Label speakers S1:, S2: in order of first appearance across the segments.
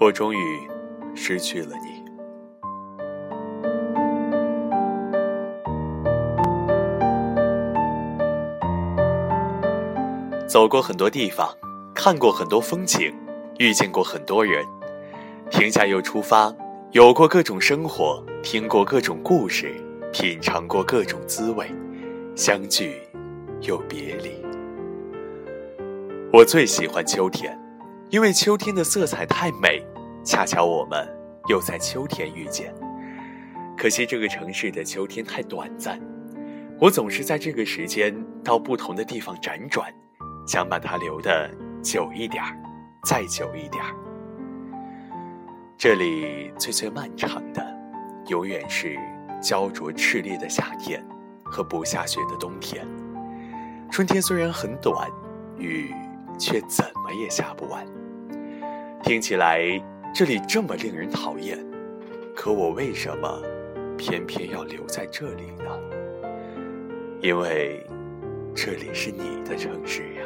S1: 我终于失去了你。走过很多地方，看过很多风景，遇见过很多人，停下又出发，有过各种生活，听过各种故事，品尝过各种滋味，相聚又别离。我最喜欢秋天，因为秋天的色彩太美，恰巧我们又在秋天遇见。可惜这个城市的秋天太短暂，我总是在这个时间到不同的地方辗转。想把它留的久一点儿，再久一点儿。这里最最漫长的，永远是焦灼炽烈的夏天和不下雪的冬天。春天虽然很短，雨却怎么也下不完。听起来这里这么令人讨厌，可我为什么偏偏要留在这里呢？因为这里是你的城市呀。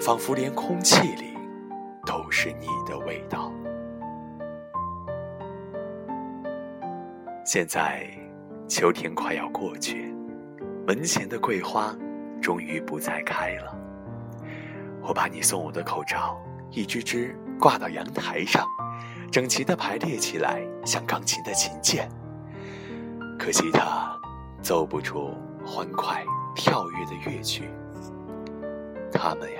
S1: 仿佛连空气里都是你的味道。现在，秋天快要过去，门前的桂花终于不再开了。我把你送我的口罩一只只挂到阳台上，整齐的排列起来，像钢琴的琴键。可惜它奏不出欢快跳跃的乐曲。它们呀。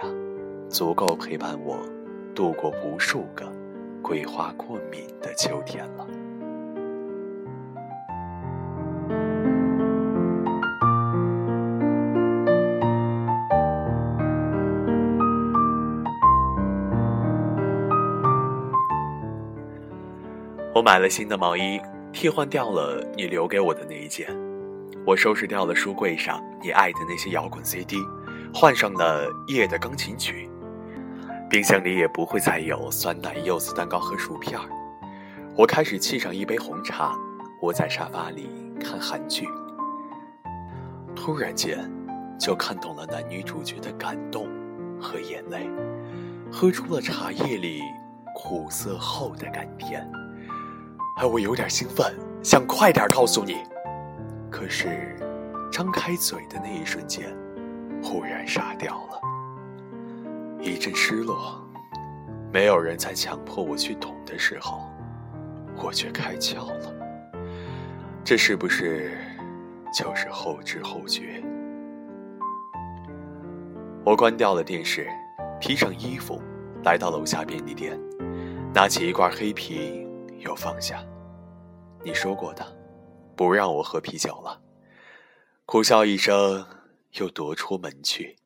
S1: 足够陪伴我度过无数个桂花过敏的秋天了。我买了新的毛衣，替换掉了你留给我的那一件。我收拾掉了书柜上你爱的那些摇滚 CD，换上了夜的钢琴曲。冰箱里也不会再有酸奶、柚子蛋糕和薯片儿。我开始沏上一杯红茶，窝在沙发里看韩剧。突然间，就看懂了男女主角的感动和眼泪，喝出了茶叶里苦涩后的甘甜。哎，我有点兴奋，想快点告诉你。可是，张开嘴的那一瞬间，忽然傻掉了。一阵失落，没有人在强迫我去懂的时候，我却开窍了。这是不是就是后知后觉？我关掉了电视，披上衣服，来到楼下便利店，拿起一罐黑啤，又放下。你说过的，不让我喝啤酒了。苦笑一声，又踱出门去。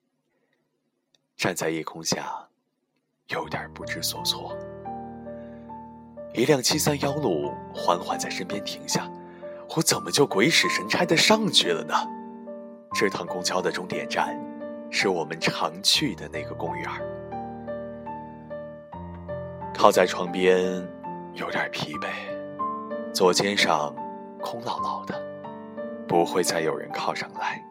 S1: 站在夜空下，有点不知所措。一辆七三幺路缓缓在身边停下，我怎么就鬼使神差的上去了呢？这趟公交的终点站，是我们常去的那个公园。靠在床边，有点疲惫，左肩上空落落的，不会再有人靠上来。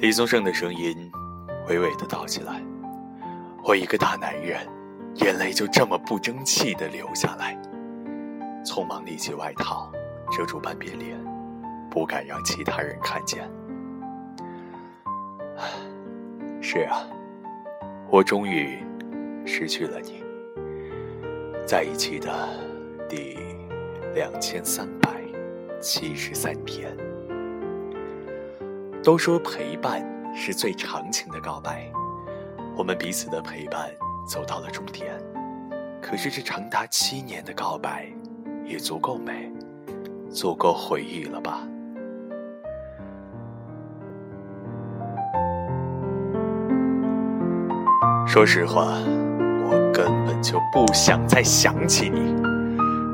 S1: 李宗盛的声音娓娓的道起来：“我一个大男人，眼泪就这么不争气的流下来，匆忙立起外套遮住半边脸，不敢让其他人看见。是啊，我终于失去了你。在一起的第两千三百七十三天。”都说陪伴是最长情的告白，我们彼此的陪伴走到了终点，可是这长达七年的告白，也足够美，足够回忆了吧？说实话，我根本就不想再想起你，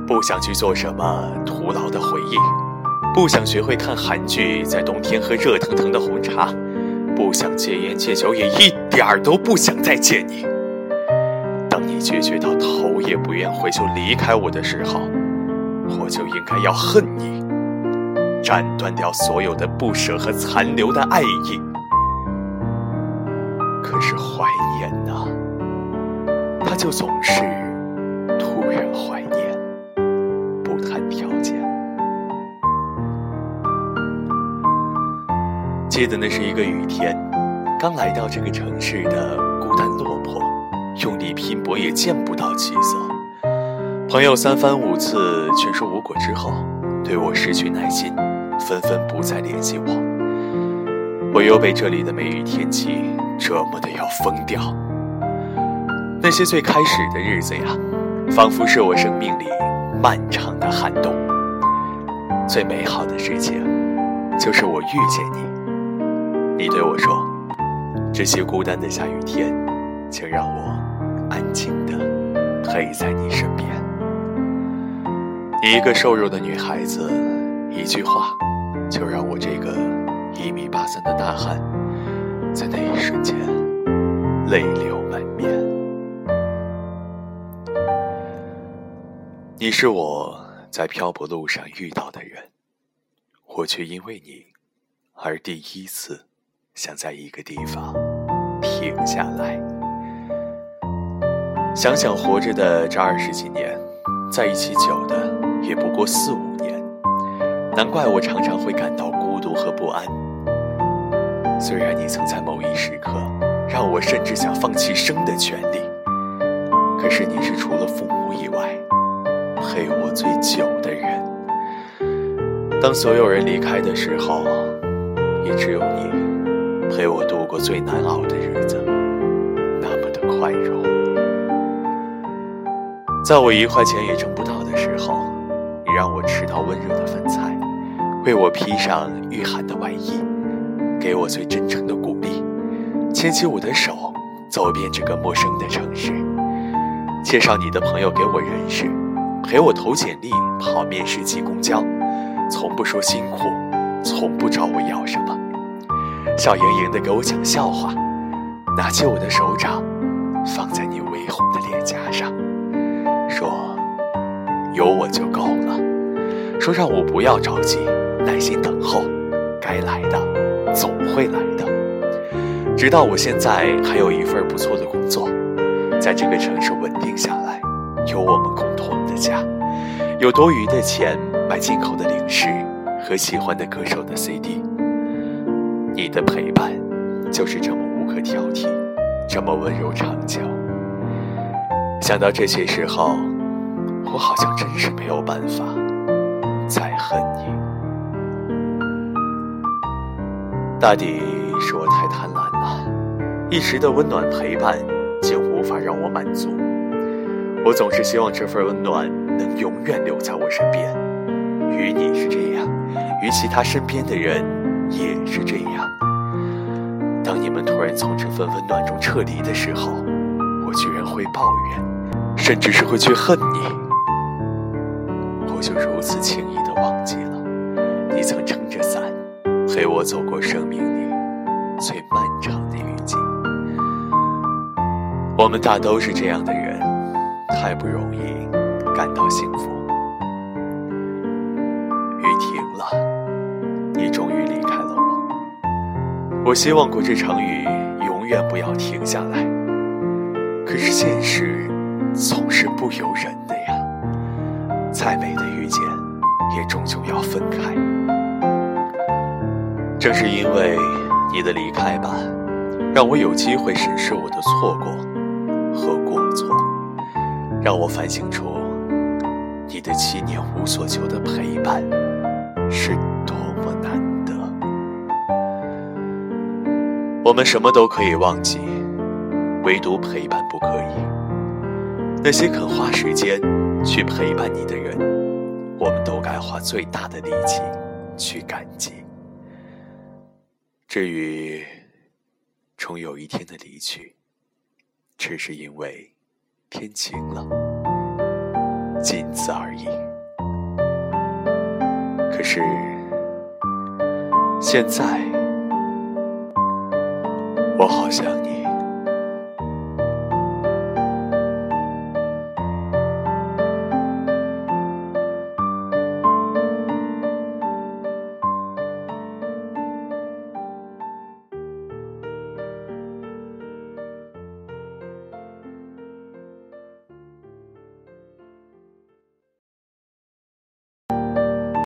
S1: 不想去做什么徒劳的回忆，不想学会看韩剧，在冬天喝热腾腾的红茶，不想戒烟戒酒，也一点儿都不想再见你。当你决绝到头也不愿回就离开我的时候，我就应该要恨你，斩断掉所有的不舍和残留的爱意。可是怀念呢，他就总是突然怀念，不谈条件。记得那是一个雨天，刚来到这个城市的孤单落魄，用力拼搏也见不到起色。朋友三番五次劝说无果之后，对我失去耐心，纷纷不再联系我。我又被这里的梅雨天气。折磨的要疯掉。那些最开始的日子呀，仿佛是我生命里漫长的寒冬。最美好的事情，就是我遇见你。你对我说：“这些孤单的下雨天，请让我安静的陪在你身边。”一个瘦弱的女孩子，一句话，就让我这个一米八三的大汉。在那一瞬间，泪流满面。你是我在漂泊路上遇到的人，我却因为你而第一次想在一个地方停下来。想想活着的这二十几年，在一起久的也不过四五年，难怪我常常会感到孤独和不安。虽然你曾在某一时刻让我甚至想放弃生的权利，可是你是除了父母以外陪我最久的人。当所有人离开的时候，也只有你陪我度过最难熬的日子，那么的宽容。在我一块钱也挣不到的时候，你让我吃到温热的饭菜，为我披上御寒的外衣。给我最真诚的鼓励，牵起我的手，走遍这个陌生的城市，介绍你的朋友给我认识，陪我投简历、跑面试、挤公交，从不说辛苦，从不找我要什么，笑盈盈的给我讲笑话，拿起我的手掌，放在你微红的脸颊上，说有我就够了，说让我不要着急，耐心等候，该来的。总会来的。直到我现在还有一份不错的工作，在这个城市稳定下来，有我们共同的家，有多余的钱买进口的零食和喜欢的歌手的 CD。你的陪伴就是这么无可挑剔，这么温柔长久。想到这些时候，我好像真是没有办法再恨你。大抵是我太贪婪了，一时的温暖陪伴竟无法让我满足。我总是希望这份温暖能永远留在我身边，与你是这样，与其他身边的人也是这样。当你们突然从这份温暖中撤离的时候，我居然会抱怨，甚至是会去恨你。我就如此轻易的忘记了，你曾撑着伞。陪我走过生命里最漫长的雨季，我们大都是这样的人，太不容易感到幸福。我。希望过这场雨永远不要停下来，可是现实总是不由人的呀。再美的遇见，也终究要分开。正是因为你的离开吧，让我有机会审视我的错过和过错，让我反省出你的七年无所求的陪伴是多么难得我们什么都可以忘记，唯独陪伴不可以。那些肯花时间去陪伴你的人，我们都该花最大的力气去感激。至于终有一天的离去，只是因为天晴了，仅此而已。可是现在，我好想你。